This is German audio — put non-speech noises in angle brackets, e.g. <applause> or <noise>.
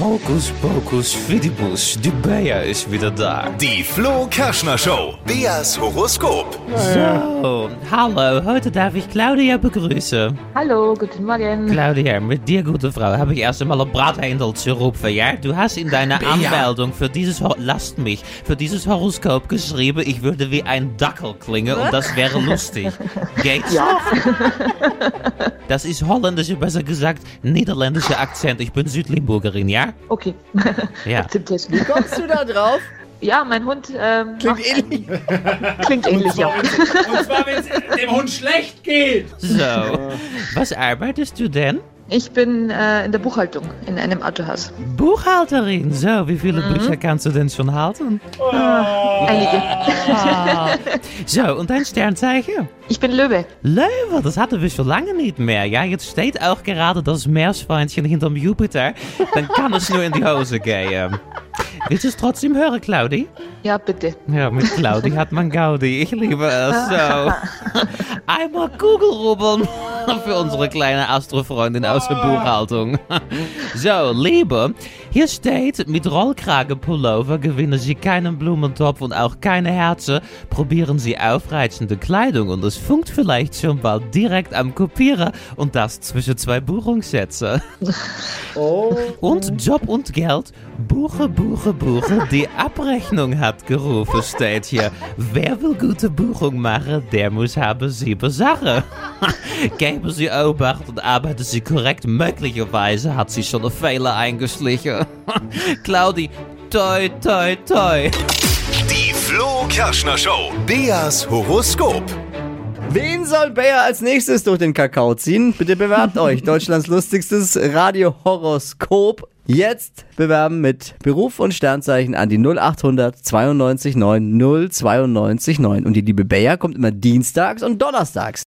Hokus Pokus Fidibus, die Bea ist wieder da. Die Flo Kerschner Show. Beas Horoskop. So, hallo, heute darf ich Claudia begrüßen. Hallo, guten Morgen. Claudia, mit dir, gute Frau, habe ich erst einmal ein Brathändel zu rufen, ja? Du hast in deiner Anmeldung für dieses, Ho lasst mich, für dieses Horoskop geschrieben, ich würde wie ein Dackel klingen und das wäre lustig. <laughs> Geht's Ja. <laughs> Das ist holländische, besser gesagt, niederländische Akzent. Ich bin Südlimburgerin, ja? Okay. Ja. Akzeptierst Wie kommst du da drauf? Ja, mein Hund ähm, Klingt ähnlich. Ein, <laughs> klingt ähnlich, ja. Und zwar, wenn es dem Hund schlecht geht. So, was arbeitest du denn? Ich bin äh, in der Buchhaltung in einem Autohaus. Buchhalterin, so, wie viele Bücher kannst du denn schon halten? Einige. Ah. So, und dein Sternzeichen? Ich bin Löwe. Löwe, das hatten wir schon lange nicht mehr. Ja, jetzt steht auch gerade das Meerschweinchen hinterm Jupiter. Dann kann es nur in die Hose gehen. Willst du es trotzdem hören, Claudi? Ja, bitte. Ja, mit Claudi hat man Gaudi. Ich liebe es <laughs> so. Einmal Kugelrubbeln <laughs> für unsere kleine Astrofreundin aus der Buchhaltung. So, <laughs> Liebe, hier steht, mit Rollkragenpullover gewinnen Sie keinen Blumentopf und auch keine Herzen. Probieren Sie aufreizende Kleidung und es funkt vielleicht schon bald direkt am Kopieren und das zwischen zwei Buchungssätze. Und <laughs> Job und Geld. Buche, buche, buche. Die Abrechnung hat gerufen, steht hier. Wer will gute Buchung machen, der muss haben sieben Sachen. Geben Sie Obacht und arbeiten Sie korrekt. Möglicherweise hat sie schon einen Fehler eingeschlichen. <laughs> Claudi, toi, toi, toi. Die Flo Kerschner Show. Beas Horoskop. Wen soll Bayer als nächstes durch den Kakao ziehen? Bitte bewerbt <laughs> euch. Deutschlands lustigstes Radiohoroskop. Jetzt bewerben mit Beruf und Sternzeichen an die 0800 92 9 092 9. Und die liebe Bayer kommt immer dienstags und donnerstags.